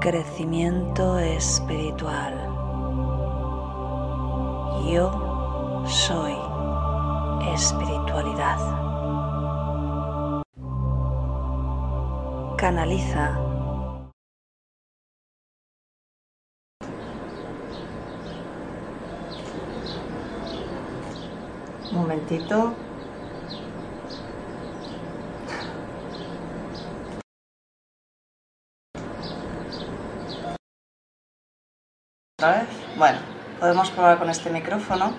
crecimiento espiritual. Yo soy espiritualidad. Canaliza momentito. ¿Otra vez? Bueno, podemos probar con este micrófono.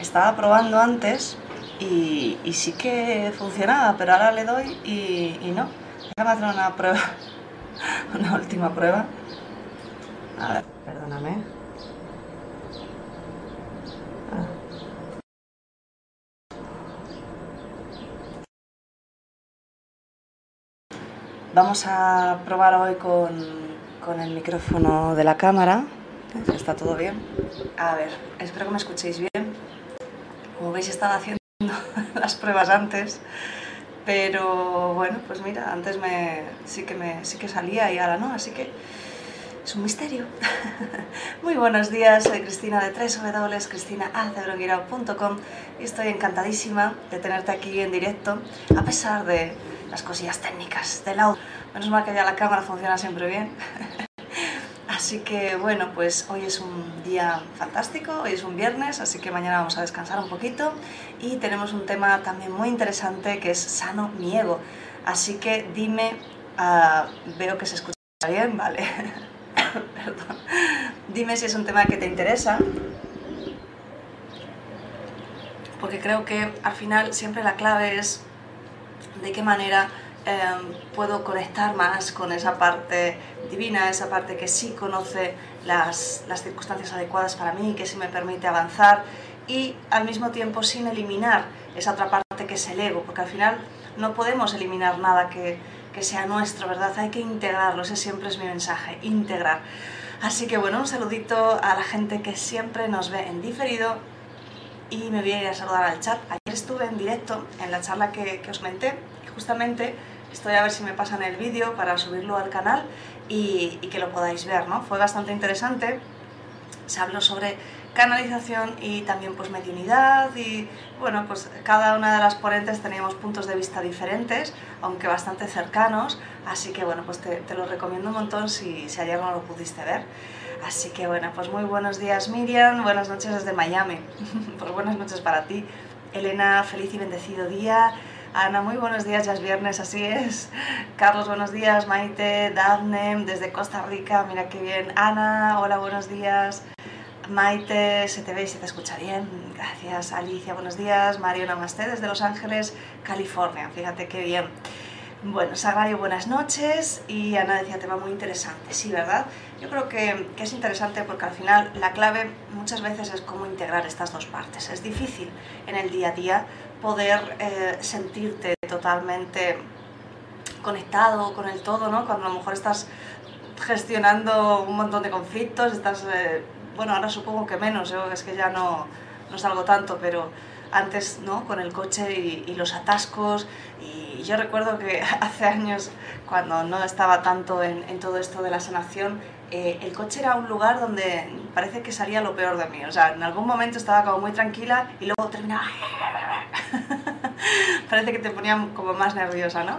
Estaba probando antes y, sí que funcionaba, pero ahora le doy y, y no. Déjame hacer una prueba, una última prueba. A ver, perdóname. Ah. Vamos a probar hoy con, con el micrófono de la cámara. ¿Está todo bien? A ver, espero que me escuchéis bien. Como veis, estaba haciendo las pruebas antes, pero bueno, pues mira, antes me, sí, que me, sí que salía y ahora no, así que es un misterio. Muy buenos días, soy Cristina de www.cristinaalcebronguirao.com y estoy encantadísima de tenerte aquí en directo, a pesar de las cosillas técnicas del audio. Menos mal que ya la cámara funciona siempre bien. Así que bueno, pues hoy es un día fantástico, hoy es un viernes, así que mañana vamos a descansar un poquito y tenemos un tema también muy interesante que es sano mi ego. Así que dime, uh, veo que se escucha bien, vale. Perdón. Dime si es un tema que te interesa, porque creo que al final siempre la clave es de qué manera eh, puedo conectar más con esa parte divina, esa parte que sí conoce las, las circunstancias adecuadas para mí, que sí me permite avanzar y al mismo tiempo sin eliminar esa otra parte que es el ego, porque al final no podemos eliminar nada que, que sea nuestro, ¿verdad? Hay que integrarlo, ese siempre es mi mensaje, integrar. Así que bueno, un saludito a la gente que siempre nos ve en diferido y me voy a ir a saludar al chat. Ayer estuve en directo en la charla que, que os comenté y justamente estoy a ver si me pasan el vídeo para subirlo al canal y, que lo podáis ver, ¿no? Fue bastante interesante, se habló sobre canalización y también pues mediunidad y bueno, pues cada una de las ponentes teníamos puntos de vista diferentes, aunque bastante cercanos, así que bueno, pues te, te lo recomiendo un montón si, si ayer no lo pudiste ver. Así que bueno, pues muy buenos días Miriam, buenas noches desde Miami, pues buenas noches para ti. Elena, feliz y bendecido día. Ana, muy buenos días, ya es viernes, así es. Carlos, buenos días. Maite, Daphne, desde Costa Rica, mira qué bien. Ana, hola, buenos días. Maite, se te ve y se te escucha bien. Gracias. Alicia, buenos días. Mario Namaste, desde Los Ángeles, California. Fíjate qué bien. Bueno, Sagrario, buenas noches. Y Ana decía, tema muy interesante. Sí, ¿verdad? Yo creo que, que, es interesante porque al final la clave muchas veces es cómo integrar estas dos partes. Es difícil en el día a día poder eh, sentirte totalmente conectado con el todo, ¿no? Cuando a lo mejor estás gestionando un montón de conflictos, estás, eh, bueno, ahora supongo que menos, es que ya no, no salgo tanto, pero antes, ¿no? Con el coche y, y los atascos y yo recuerdo que hace años, cuando no estaba tanto en, en todo esto de la sanación, eh, el coche era un lugar donde parece que salía lo peor de mí. O sea, en algún momento estaba como muy tranquila y luego terminaba... parece que te ponía como más nerviosa, ¿no?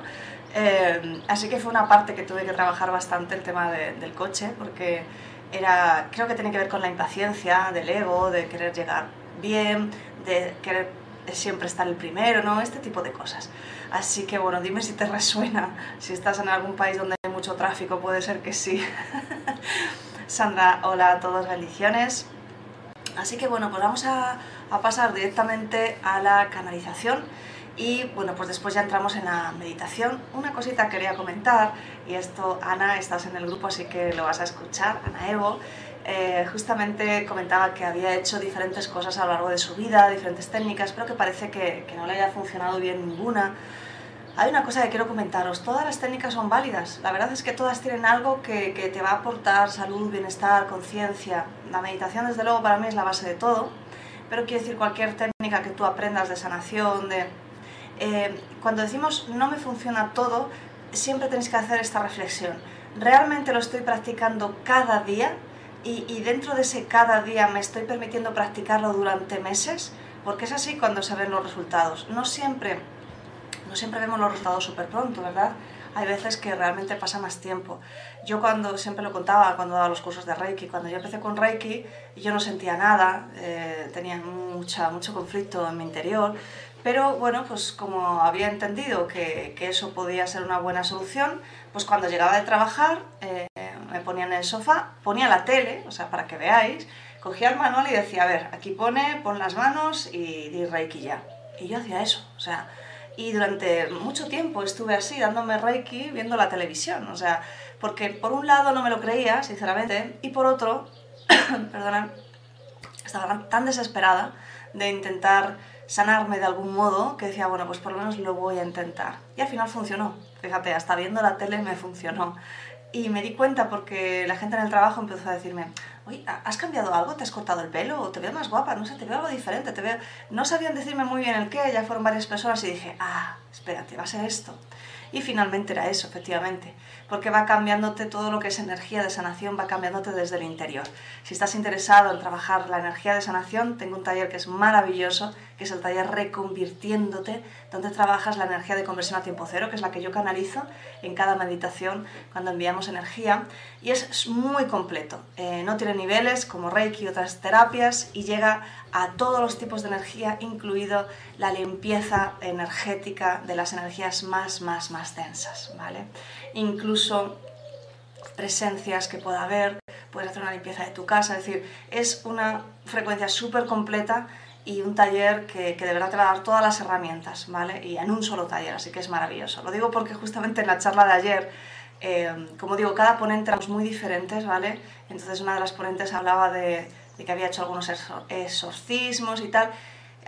Eh, así que fue una parte que tuve que trabajar bastante el tema de, del coche, porque era, creo que tiene que ver con la impaciencia del ego, de querer llegar bien, de querer siempre estar el primero, ¿no? Este tipo de cosas. Así que bueno, dime si te resuena, si estás en algún país donde hay mucho tráfico, puede ser que sí. Sandra, hola a todos, bendiciones. Así que bueno, pues vamos a, a, pasar directamente a la canalización y bueno, pues después ya entramos en la meditación. Una cosita quería comentar, y esto, Ana, estás en el grupo, así que lo vas a escuchar, Ana Evo. Eh, justamente comentaba que había hecho diferentes cosas a lo largo de su vida, diferentes técnicas, pero que parece que, no le haya funcionado bien ninguna. Hay una cosa que quiero comentaros, todas las técnicas son válidas, la verdad es que todas tienen algo que, que te va a aportar salud, bienestar, conciencia. La meditación desde luego para mí es la base de todo, pero quiero decir cualquier técnica que tú aprendas de sanación, de... Eh, cuando decimos no me funciona todo, siempre tenéis que hacer esta reflexión realmente lo estoy practicando cada día y, y, dentro de ese cada día me estoy permitiendo practicarlo durante meses, porque es así cuando se ven los resultados. No siempre, no siempre vemos los resultados súper pronto, ¿verdad? Hay veces que realmente pasa más tiempo. Yo cuando, siempre lo contaba cuando daba los cursos de Reiki, cuando yo empecé con Reiki, yo no sentía nada, eh, tenía mucha, mucho conflicto en mi interior, pero bueno, pues como había entendido que, que, eso podía ser una buena solución, pues cuando llegaba de trabajar eh, me ponía en el sofá, ponía la tele, o sea, para que veáis, cogía el manual y decía, a ver, aquí pone, pon las manos y di Reiki ya. Y yo hacía eso, o sea, y durante mucho tiempo estuve así, dándome Reiki, viendo la televisión, o sea, porque por un lado no me lo creía, sinceramente, y por otro, perdona, estaba tan desesperada de intentar sanarme de algún modo que decía, bueno, pues por lo menos lo voy a intentar. Y al final funcionó. Fíjate, hasta viendo la tele me funcionó. Y me di cuenta porque la gente en el trabajo empezó a decirme, oye, ¿has cambiado algo? ¿Te has cortado el pelo? ¿O te veo más guapa? No sé, te veo algo diferente. Te veo... No sabían decirme muy bien el qué, ya fueron varias personas y dije, ah, espérate, va a ser esto. Y finalmente era eso, efectivamente, porque va cambiándote todo lo que es energía de sanación, va cambiándote desde el interior. Si estás interesado en trabajar la energía de sanación, tengo un taller que es maravilloso, que es el taller Reconvirtiéndote, donde trabajas la energía de conversión a tiempo cero, que es la que yo canalizo en cada meditación cuando enviamos energía, y es muy completo. Eh, no tiene niveles como Reiki otras terapias, y llega a todos los tipos de energía, incluido la limpieza energética de las energías más, más, más densas, ¿vale? Incluso presencias que pueda haber, puedes hacer una limpieza de tu casa, es decir, es una frecuencia súper completa y un taller que, que, de verdad te va a dar todas las herramientas, ¿vale? Y en un solo taller, así que es maravilloso. Lo digo porque justamente en la charla de ayer, eh, como digo, cada ponente éramos muy diferentes, ¿vale? Entonces una de las ponentes hablaba de, de que había hecho algunos exorcismos y tal.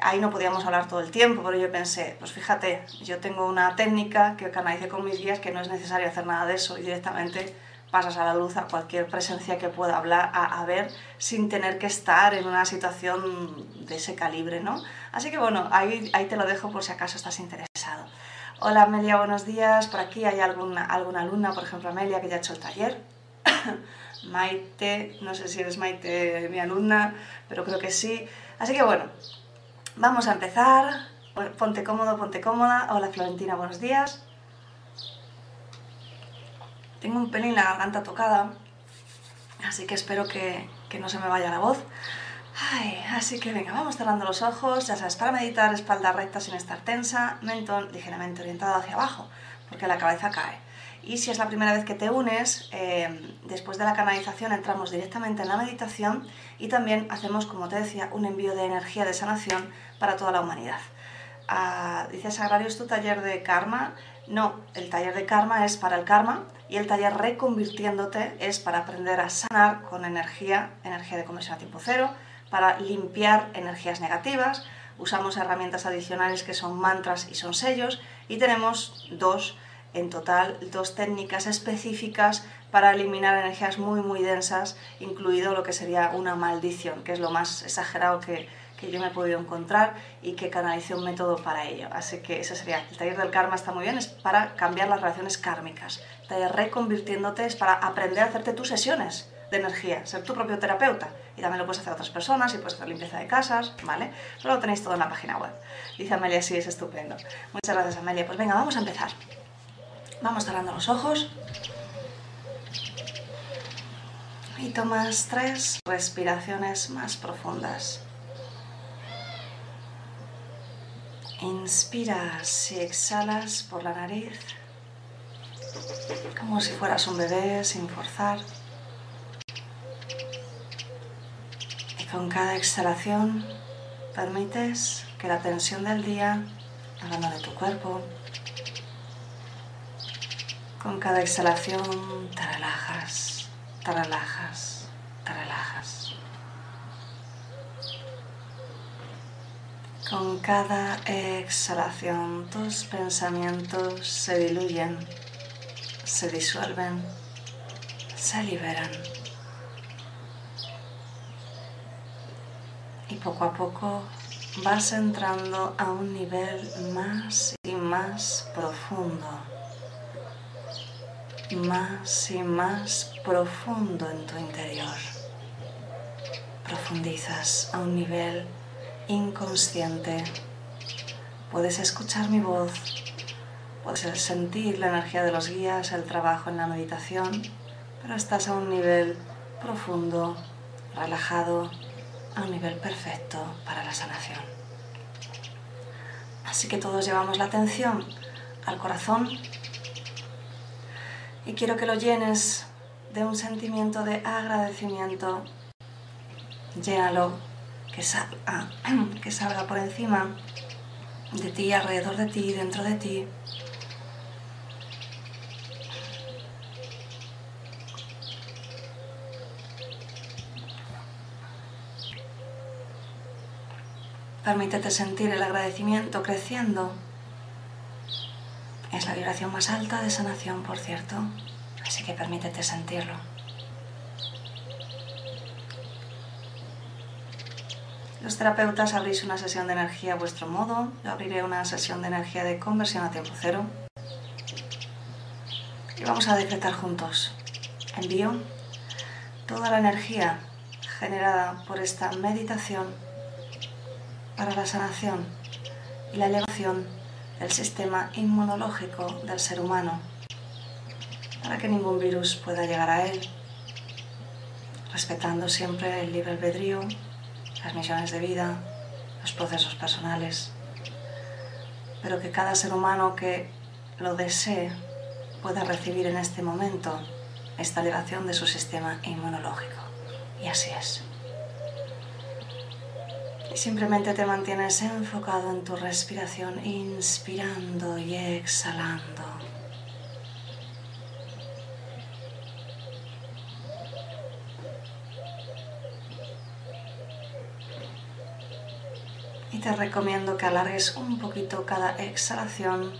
Ahí no podíamos hablar todo el tiempo, pero yo pensé, pues fíjate, yo tengo una técnica que canalice con mis guías que no es necesario hacer nada de eso y directamente pasas a la luz a cualquier presencia que pueda hablar, a, ver, sin tener que estar en una situación de ese calibre, ¿no? Así que bueno, ahí, ahí te lo dejo por si acaso estás interesado. Hola Amelia, buenos días. Por aquí hay alguna, alguna alumna, por ejemplo Amelia, que ya ha hecho el taller. Maite, no sé si eres Maite mi alumna, pero creo que sí. Así que bueno, vamos a empezar. Ponte cómodo, ponte cómoda. Hola Florentina, buenos días. Tengo un pelín la garganta tocada, así que espero que, que no se me vaya la voz. Ay, así que venga, vamos cerrando los ojos, ya sabes, para meditar, espalda recta sin estar tensa, mentón ligeramente orientado hacia abajo, porque la cabeza cae. Y si es la primera vez que te unes, eh, después de la canalización entramos directamente en la meditación y también hacemos, como te decía, un envío de energía de sanación para toda la humanidad. Ah, dices, Agrario, ¿es tu taller de karma? No, el taller de karma es para el karma y el taller reconvirtiéndote es para aprender a sanar con energía, energía de conversión a tiempo cero, para limpiar energías negativas. Usamos herramientas adicionales que son mantras y son sellos y tenemos dos en total dos técnicas específicas para eliminar energías muy muy densas, incluido lo que sería una maldición, que es lo más exagerado que, que yo me he podido encontrar y que canalicé un método para ello. Así que ese sería, el taller del karma está muy bien, es para cambiar las relaciones kármicas. Taller reconvirtiéndote es para aprender a hacerte tus sesiones de energía, ser tu propio terapeuta. Y también lo puedes hacer a otras personas y puedes hacer limpieza de casas, ¿vale? Eso lo tenéis todo en la página web. Dice Amelia, sí, es estupendo. Muchas gracias Amelia. Pues venga, vamos a empezar. Vamos cerrando los ojos. Y tomas tres respiraciones más profundas. Inspiras y exhalas por la nariz, como si fueras un bebé sin forzar. Y con cada exhalación permites que la tensión del día, hablando de tu cuerpo, con cada exhalación te relajas, te relajas, te relajas. Con cada exhalación tus pensamientos se diluyen, se disuelven, se liberan. Y poco a poco vas entrando a un nivel más y más profundo más y más profundo en tu interior. Profundizas a un nivel inconsciente. Puedes escuchar mi voz, puedes sentir la energía de los guías, el trabajo en la meditación, pero estás a un nivel profundo, relajado, a un nivel perfecto para la sanación. Así que todos llevamos la atención al corazón y quiero que lo llenes de un sentimiento de agradecimiento. Llénalo, que salga, que salga por encima de ti, alrededor de ti, dentro de ti. Permítete sentir el agradecimiento creciendo. Es la vibración más alta de sanación, por cierto, así que permítete sentirlo. Los terapeutas abrís una sesión de energía a vuestro modo. Yo abriré una sesión de energía de conversión a tiempo cero. Y vamos a decretar juntos. Envío toda la energía generada por esta meditación para la sanación y la elevación del sistema inmunológico del ser humano, para que ningún virus pueda llegar a él, respetando siempre el libre albedrío, las misiones de vida, los procesos personales, pero que cada ser humano que lo desee pueda recibir en este momento esta elevación de su sistema inmunológico. Y así es. Y simplemente te mantienes enfocado en tu respiración, inspirando y exhalando. Te recomiendo que alargues un poquito cada exhalación,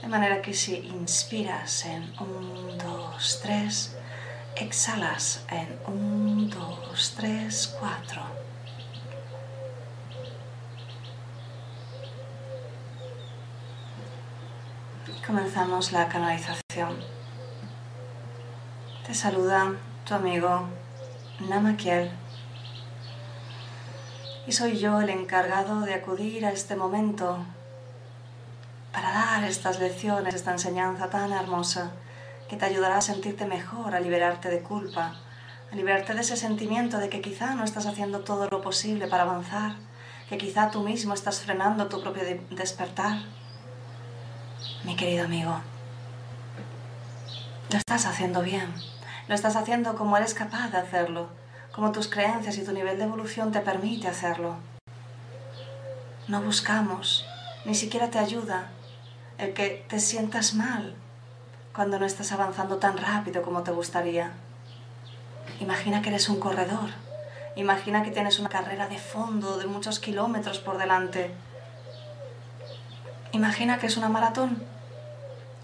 de manera que si inspiras en 1, 2, 3, exhalas en 1, 2, 3, 4. comenzamos la canalización. Te saluda tu amigo Namakiel y soy yo el encargado de acudir a este momento para dar estas lecciones, esta enseñanza tan hermosa que te ayudará a sentirte mejor, a liberarte de culpa, a liberarte de ese sentimiento de que quizá no estás haciendo todo lo posible para avanzar, que quizá tú mismo estás frenando tu propio despertar mi querido amigo. Lo estás haciendo bien. Lo estás haciendo como eres capaz de hacerlo, como tus creencias y tu nivel de evolución te permite hacerlo. No buscamos, ni siquiera te ayuda el que te sientas mal cuando no estás avanzando tan rápido como te gustaría. Imagina que eres un corredor. Imagina que tienes una carrera de fondo de muchos kilómetros por delante Imagina que es una maratón.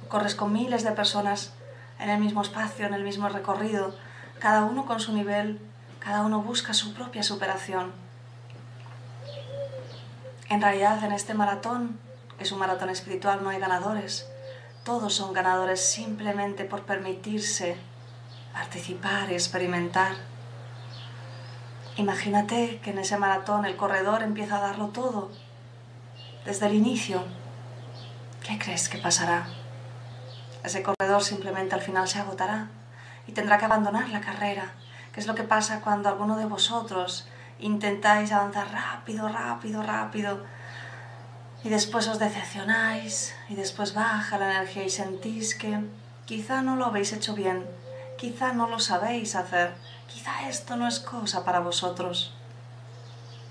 Corres con miles de personas en el mismo espacio, en el mismo recorrido, cada uno con su nivel, cada uno busca su propia superación. En realidad, en este maratón, que es un maratón espiritual, no hay ganadores. Todos son ganadores simplemente por permitirse participar y experimentar. Imagínate que en ese maratón el corredor empieza a darlo todo, desde el inicio, ¿Qué crees que pasará? Ese corredor simplemente al final se agotará y tendrá que abandonar la carrera, que es lo que pasa cuando alguno de vosotros intentáis avanzar rápido, rápido, rápido y después os decepcionáis y después baja la energía y sentís que quizá no lo habéis hecho bien, quizá no lo sabéis hacer, quizá esto no es cosa para vosotros.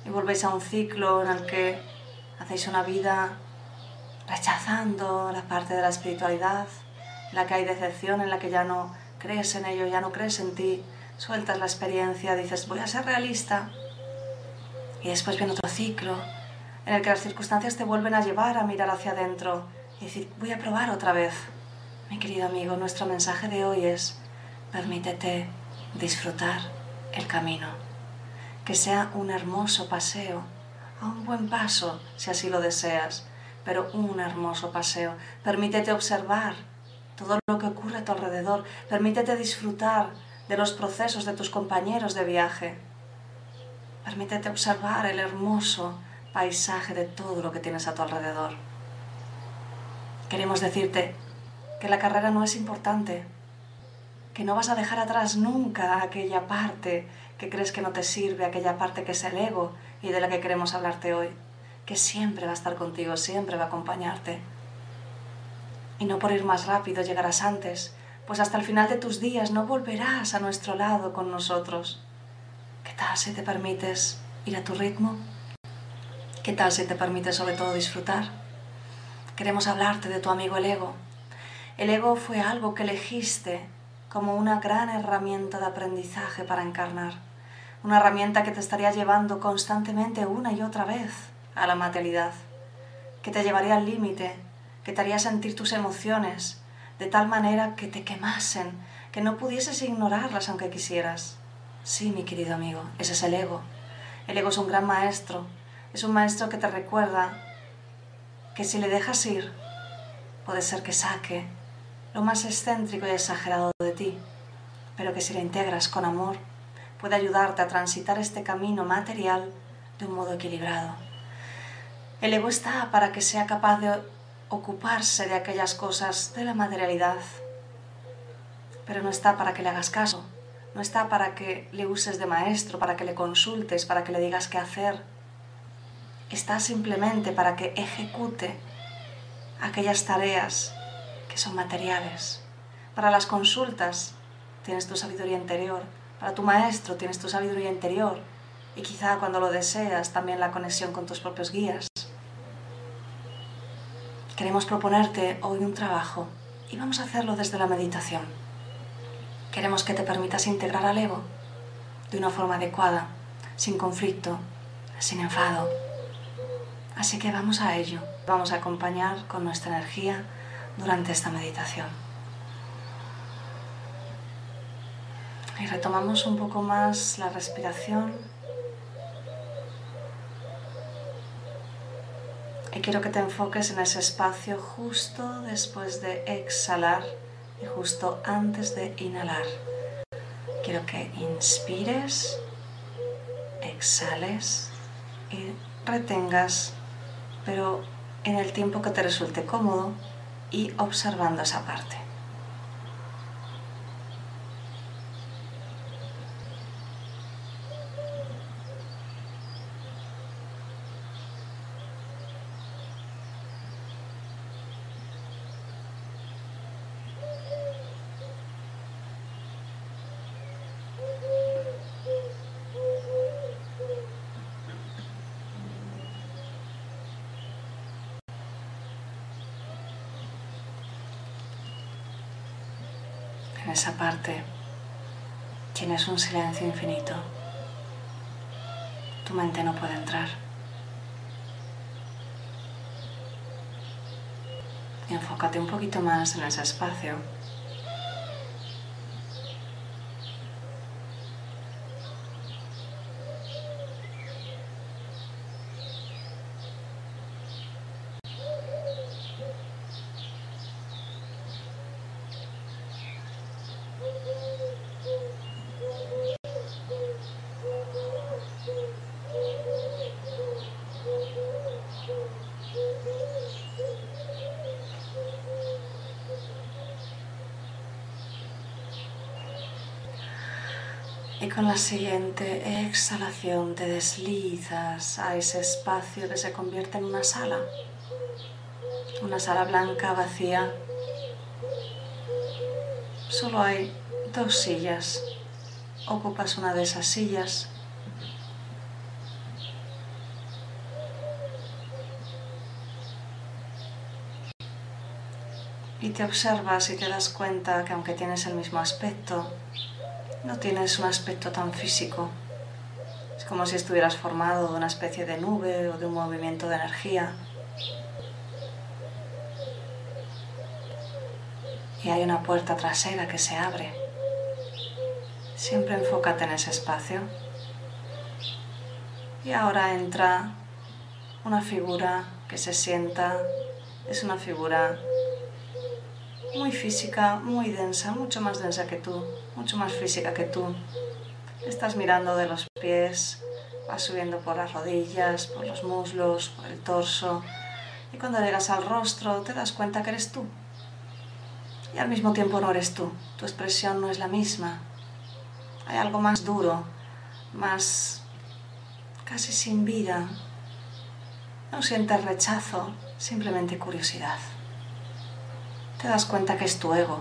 Y volvéis a un ciclo en el que hacéis una vida rechazando la parte de la espiritualidad, en la que hay decepción, en la que ya no crees en ello, ya no crees en ti, sueltas la experiencia, dices voy a ser realista y después viene otro ciclo en el que las circunstancias te vuelven a llevar a mirar hacia adentro y decir voy a probar otra vez. Mi querido amigo, nuestro mensaje de hoy es permítete disfrutar el camino, que sea un hermoso paseo, a un buen paso si así lo deseas pero un hermoso paseo. Permítete observar todo lo que ocurre a tu alrededor. Permítete disfrutar de los procesos de tus compañeros de viaje. Permítete observar el hermoso paisaje de todo lo que tienes a tu alrededor. Queremos decirte que la carrera no es importante, que no vas a dejar atrás nunca aquella parte que crees que no te sirve, aquella parte que es el ego y de la que queremos hablarte hoy, que siempre va a estar contigo, siempre va a acompañarte. Y no por ir más rápido llegarás antes, pues hasta el final de tus días no volverás a nuestro lado con nosotros. ¿Qué tal si te permites ir a tu ritmo? ¿Qué tal si te permites sobre todo disfrutar? Queremos hablarte de tu amigo el ego. El ego fue algo que elegiste como una gran herramienta de aprendizaje para encarnar, una herramienta que te estaría llevando constantemente una y otra vez a la materialidad, que te llevaría al límite, que te haría sentir tus emociones de tal manera que te quemasen, que no pudieses ignorarlas aunque quisieras. Sí, mi querido amigo, ese es el ego. El ego es un gran maestro, es un maestro que te recuerda que si le dejas ir, puede ser que saque lo más excéntrico y exagerado de ti, pero que si la integras con amor, puede ayudarte a transitar este camino material de un modo equilibrado. El ego está para que sea capaz de ocuparse de aquellas cosas de la materialidad, pero no está para que le hagas caso, no está para que le uses de maestro, para que le consultes, para que le digas qué hacer. Está simplemente para que ejecute aquellas tareas son materiales. Para las consultas tienes tu sabiduría interior, para tu maestro tienes tu sabiduría interior y quizá cuando lo deseas también la conexión con tus propios guías. Queremos proponerte hoy un trabajo y vamos a hacerlo desde la meditación. Queremos que te permitas integrar al ego de una forma adecuada, sin conflicto, sin enfado. Así que vamos a ello. Vamos a acompañar con nuestra energía durante esta meditación. Y retomamos un poco más la respiración. Y quiero que te enfoques en ese espacio justo después de exhalar y justo antes de inhalar. Quiero que inspires, exhales y retengas, pero en el tiempo que te resulte cómodo y observando esa parte. en esa parte tienes un silencio infinito. Tu mente no puede entrar. Enfócate un poquito más en ese espacio. La siguiente exhalación te deslizas a ese espacio que se convierte en una sala. Una sala blanca vacía. Solo hay dos sillas. Ocupas una de esas sillas. Y te observas y te das cuenta que aunque tienes el mismo aspecto, no tienes un aspecto tan físico. Es como si estuvieras formado de una especie de nube o de un movimiento de energía. Y hay una puerta trasera que se abre. Siempre enfócate en ese espacio. Y ahora entra una figura que se sienta. Es una figura muy física, muy densa, mucho más densa que tú, mucho más física que tú. Estás mirando de los pies, vas subiendo por las rodillas, por los muslos, por el torso. Y cuando llegas al rostro te das cuenta que eres tú. Y al mismo tiempo no eres tú. Tu expresión no es la misma. Hay algo más duro, más casi sin vida. No sientes rechazo, simplemente curiosidad. Te das cuenta que es tu ego.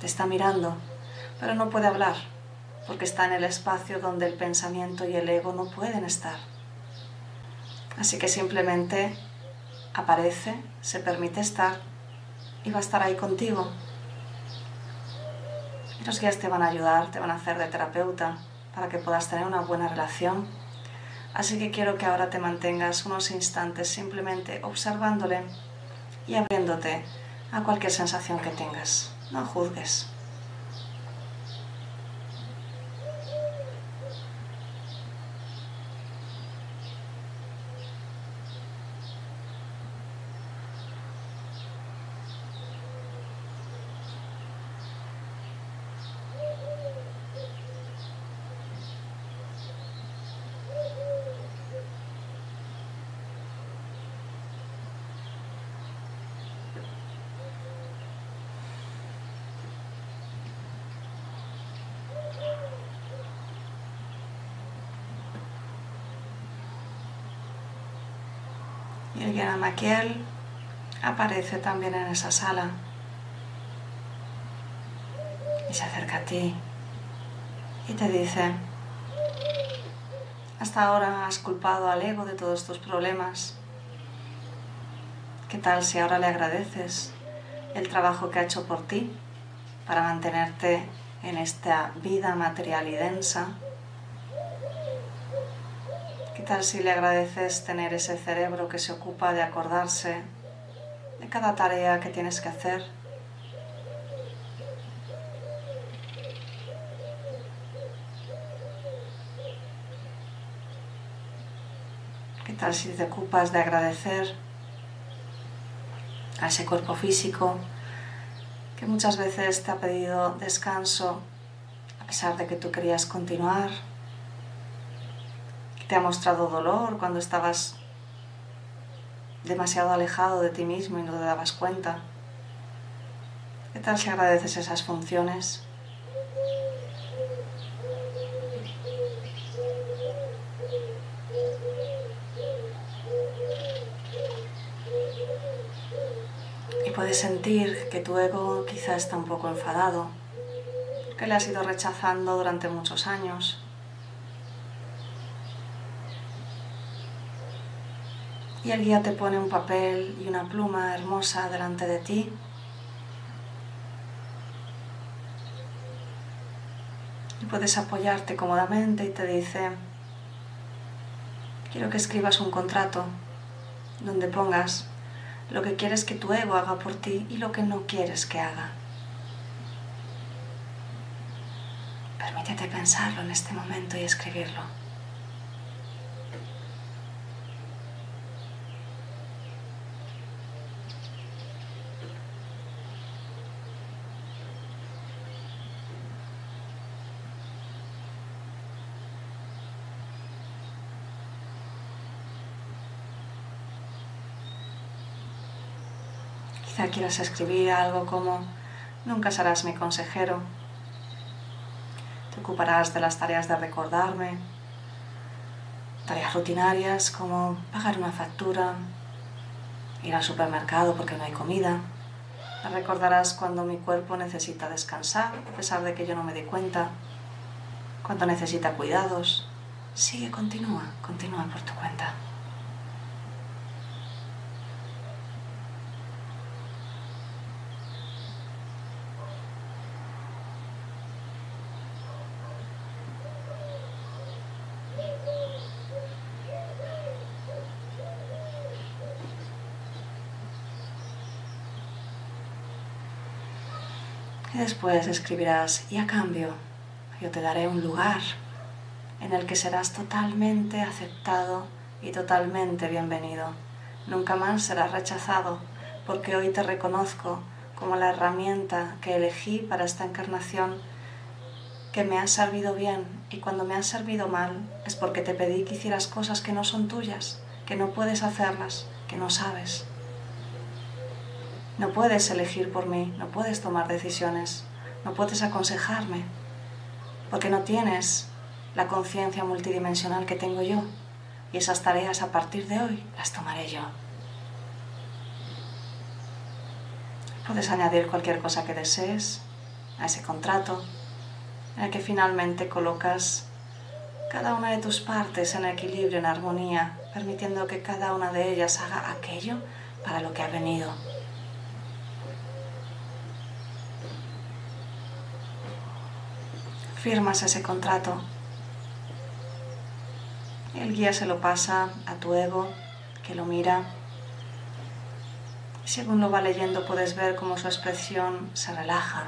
Te está mirando, pero no puede hablar porque está en el espacio donde el pensamiento y el ego no pueden estar. Así que simplemente aparece, se permite estar y va a estar ahí contigo. Y los guías te van a ayudar, te van a hacer de terapeuta para que puedas tener una buena relación. Así que quiero que ahora te mantengas unos instantes simplemente observándole y abriéndote a cualquier sensación que tengas. No juzgues. Maquiel aparece también en esa sala y se acerca a ti y te dice, hasta ahora has culpado al ego de todos tus problemas. ¿Qué tal si ahora le agradeces el trabajo que ha hecho por ti para mantenerte en esta vida material y densa? ¿Qué tal si le agradeces tener ese cerebro que se ocupa de acordarse de cada tarea que tienes que hacer? ¿Qué tal si te ocupas de agradecer a ese cuerpo físico que muchas veces te ha pedido descanso a pesar de que tú querías continuar? Te ha mostrado dolor cuando estabas demasiado alejado de ti mismo y no te dabas cuenta. ¿Qué tal si agradeces esas funciones? Y puedes sentir que tu ego quizá está un poco enfadado, que le has ido rechazando durante muchos años. Y el guía te pone un papel y una pluma hermosa delante de ti. Y puedes apoyarte cómodamente y te dice, quiero que escribas un contrato donde pongas lo que quieres que tu ego haga por ti y lo que no quieres que haga. Permítete pensarlo en este momento y escribirlo. Quizá quieras escribir algo como, nunca serás mi consejero. Te ocuparás de las tareas de recordarme, tareas rutinarias como pagar una factura, ir al supermercado porque no hay comida. Recordarás cuando mi cuerpo necesita descansar, a pesar de que yo no me dé cuenta, cuando necesita cuidados. Sigue, continúa, continúa por tu cuenta. Y después escribirás, y a cambio, yo te daré un lugar en el que serás totalmente aceptado y totalmente bienvenido. Nunca más serás rechazado porque hoy te reconozco como la herramienta que elegí para esta encarnación que me ha servido bien y cuando me ha servido mal es porque te pedí que hicieras cosas que no son tuyas, que no puedes hacerlas, que no sabes. No puedes elegir por mí, no puedes tomar decisiones, no puedes aconsejarme, porque no tienes la conciencia multidimensional que tengo yo y esas tareas a partir de hoy las tomaré yo. Puedes añadir cualquier cosa que desees a ese contrato en el que finalmente colocas cada una de tus partes en equilibrio, en armonía, permitiendo que cada una de ellas haga aquello para lo que ha venido. Firmas ese contrato. El guía se lo pasa a tu ego, que lo mira según lo va leyendo puedes ver cómo su expresión se relaja.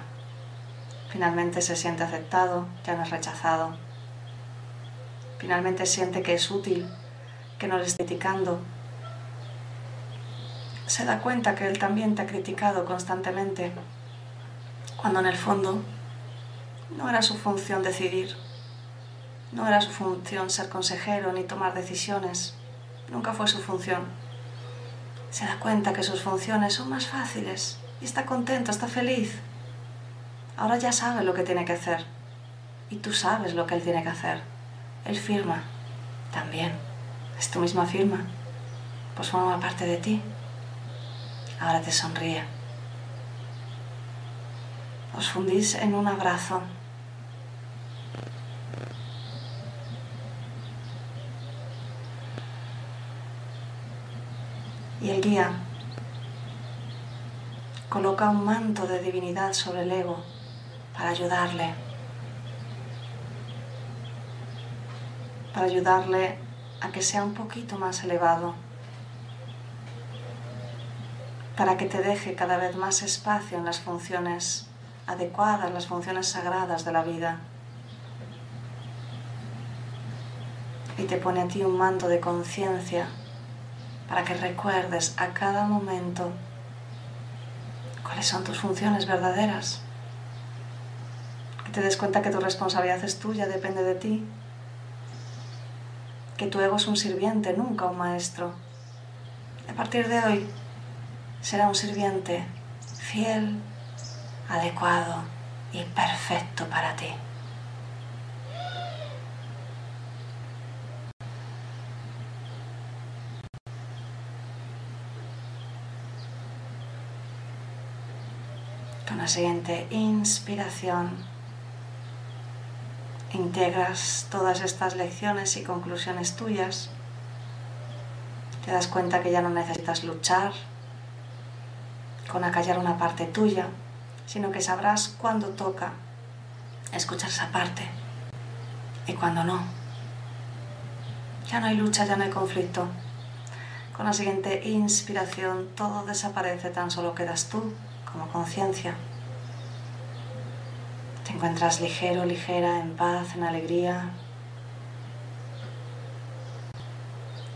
Finalmente se siente aceptado, ya no es rechazado. Finalmente siente que es útil, que no le está criticando. Se da cuenta que él también te ha criticado constantemente, cuando en el fondo no era su función decidir, no era su función ser consejero ni tomar decisiones, nunca fue su función se da cuenta que sus funciones son más fáciles y está contento, está feliz. Ahora ya sabe lo que tiene que hacer y tú sabes lo que él tiene que hacer. Él firma también. Es tu misma firma. Pues forma parte de ti. Ahora te sonríe. Os fundís en un abrazo y el guía coloca un manto de divinidad sobre el ego para ayudarle, para ayudarle a que sea un poquito más elevado, para que te deje cada vez más espacio en las funciones adecuadas, las funciones sagradas de la vida. Y te pone a ti un manto de conciencia para que recuerdes a cada momento cuáles son tus funciones verdaderas. Que te des cuenta que tu responsabilidad es tuya, depende de ti. Que tu ego es un sirviente, nunca un maestro. A partir de hoy será un sirviente fiel, adecuado y perfecto para ti. Con la siguiente inspiración, integras todas estas lecciones y conclusiones tuyas. Te das cuenta que ya no necesitas luchar con acallar una parte tuya, sino que sabrás cuándo toca escuchar esa parte y cuándo no. Ya no hay lucha, ya no hay conflicto. Con la siguiente inspiración todo desaparece, tan solo quedas tú como conciencia. Te encuentras ligero, ligera, en paz, en alegría.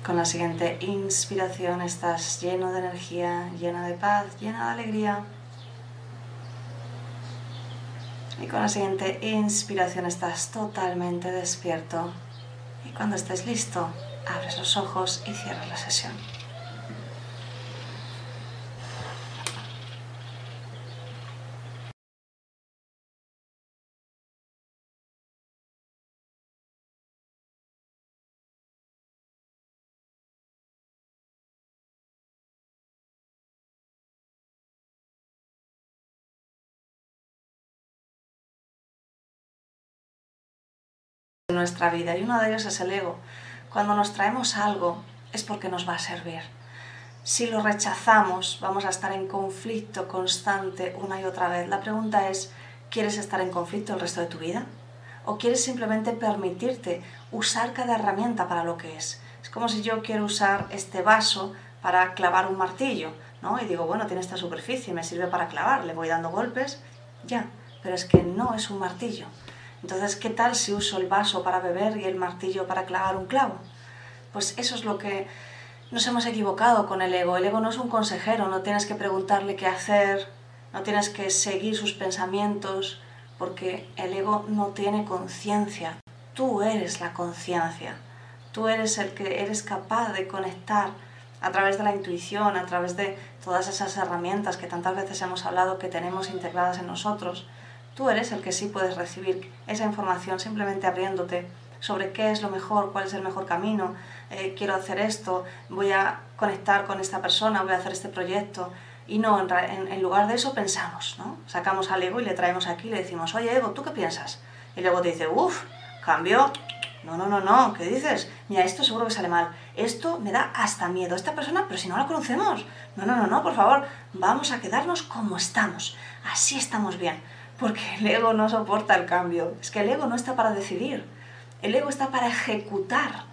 Con la siguiente inspiración estás lleno de energía, llena de paz, llena de alegría. Y con la siguiente inspiración estás totalmente despierto. Y cuando estés listo, abres los ojos y cierras la sesión. Nuestra vida y uno de ellos es el ego. Cuando nos traemos algo es porque nos va a servir. Si lo rechazamos vamos a estar en conflicto constante una y otra vez. La pregunta es, ¿quieres estar en conflicto el resto de tu vida? ¿O quieres simplemente permitirte usar cada herramienta para lo que es? Es como si yo quiero usar este vaso para clavar un martillo, ¿no? Y digo, bueno, tiene esta superficie, me sirve para clavar, le voy dando golpes, ya, pero es que no es un martillo. Entonces, ¿qué tal si uso el vaso para beber y el martillo para clavar un clavo? Pues eso es lo que nos hemos equivocado con el ego. El ego no es un consejero, no tienes que preguntarle qué hacer no tienes que seguir sus pensamientos, porque el ego no tiene conciencia. Tú eres la conciencia. Tú eres el que eres capaz de conectar a través de la intuición, a través de todas esas herramientas que tantas veces hemos hablado que tenemos integradas en nosotros. Tú eres el que sí puedes recibir esa información simplemente abriéndote sobre qué es lo mejor, cuál es el mejor camino, eh, quiero hacer esto, voy a conectar con esta persona, voy a hacer este proyecto. Y no, en, lugar de eso pensamos, ¿no? Sacamos al ego y le traemos aquí y le decimos, oye ego, ¿tú qué piensas? Y luego te dice, uff, cambio. No, no, no, no, ¿qué dices? Mira, esto seguro que sale mal. Esto me da hasta miedo. Esta persona, pero si no la conocemos. No, no, no, no, por favor, vamos a quedarnos como estamos. Así estamos bien. Porque el ego no soporta el cambio. Es que el ego no está para decidir. El ego está para ejecutar.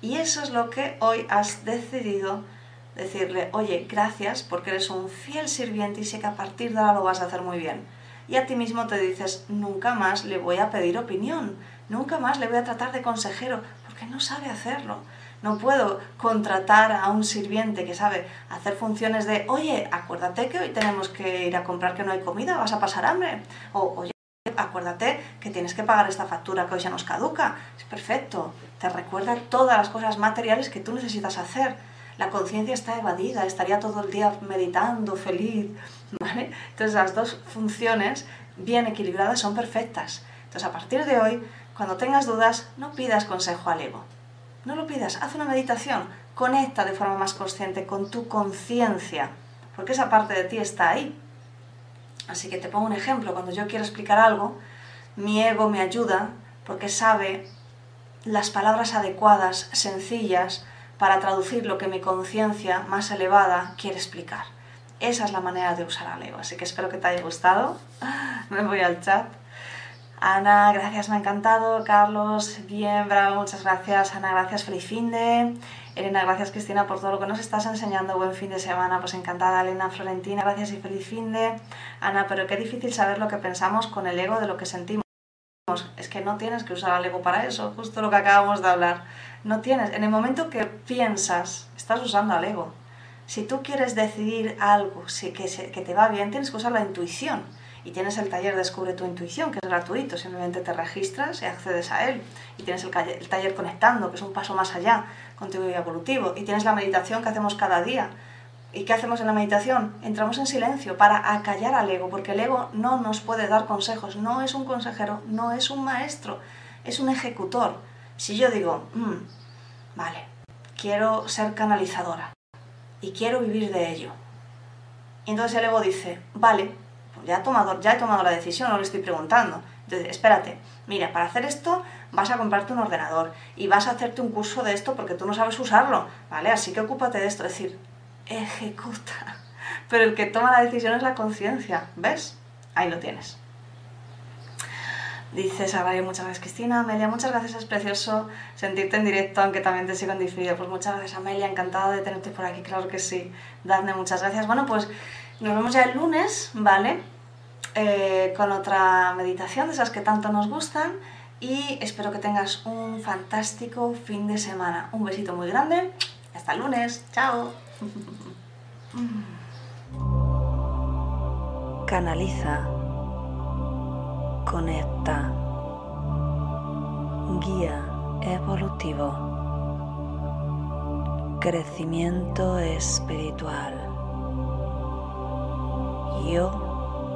Y eso es lo que hoy has decidido decirle, oye, gracias porque eres un fiel sirviente y sé que a partir de ahora lo vas a hacer muy bien. Y a ti mismo te dices, nunca más le voy a pedir opinión, nunca más le voy a tratar de consejero, porque no sabe hacerlo. No puedo contratar a un sirviente que sabe hacer funciones de, oye, acuérdate que hoy tenemos que ir a comprar que no hay comida, vas a pasar hambre. O, oye, acuérdate que tienes que pagar esta factura que hoy ya nos caduca. Es perfecto. Te recuerda todas las cosas materiales que tú necesitas hacer. La conciencia está evadida, estaría todo el día meditando, feliz. ¿vale? Entonces las dos funciones bien equilibradas son perfectas. Entonces a partir de hoy, cuando tengas dudas, no pidas consejo al ego. No lo pidas, haz una meditación, conecta de forma más consciente con tu conciencia, porque esa parte de ti está ahí, Así que te pongo un ejemplo, cuando yo quiero explicar algo, mi ego me ayuda porque sabe las palabras adecuadas, sencillas, para traducir lo que mi conciencia más elevada quiere explicar. Esa es la manera de usar al ego, así que espero que te haya gustado. Me voy al chat. Ana, gracias, me ha encantado. Carlos, bien, bravo, muchas gracias. Ana, gracias, feliz fin. Elena, gracias Cristina por todo lo que nos estás enseñando. Buen fin de semana. Pues encantada, Elena, Florentina, gracias y feliz fin. Ana, pero qué difícil saber lo que pensamos con el ego de lo que sentimos. Es que no tienes que usar al ego para eso, justo lo que acabamos de hablar. No tienes. En el momento que piensas, estás usando al ego. Si tú quieres decidir algo que, que te va bien, tienes que usar la intuición y tienes el taller Descubre tu intuición, que es gratuito, simplemente te registras y accedes a él. Y tienes el, taller Conectando, que es un paso más allá, contigo y evolutivo. Y tienes la meditación que hacemos cada día. ¿Y qué hacemos en la meditación? Entramos en silencio para acallar al ego, porque el ego no nos puede dar consejos, no es un consejero, no es un maestro, es un ejecutor. Si yo digo, mm, vale, quiero ser canalizadora y quiero vivir de ello. Entonces el ego dice, vale, ya, he tomado, ya he tomado la decisión, no le estoy preguntando. Entonces, espérate, mira, para hacer esto vas a comprarte un ordenador y vas a hacerte un curso de esto porque tú no sabes usarlo, ¿vale? Así que ocúpate de esto, es decir, ejecuta. Pero el que toma la decisión es la conciencia, ¿ves? Ahí lo tienes. Dice Sagrario, muchas gracias Cristina. Amelia, muchas gracias, es precioso sentirte en directo, aunque también te sigo en. Pues muchas gracias Amelia, encantada de tenerte por aquí, claro que sí. Dadme muchas gracias. Bueno, pues nos vemos ya el lunes, ¿vale? Eh, con otra meditación de esas que tanto nos gustan y espero que tengas un fantástico fin de semana. Un besito muy grande. Hasta el lunes. Chao. Canaliza. Conecta. Guía evolutivo. Crecimiento espiritual. Yo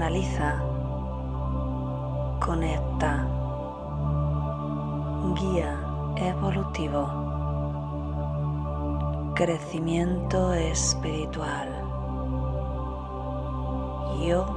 canaliza, conecta, guía evolutivo, crecimiento espiritual. Yo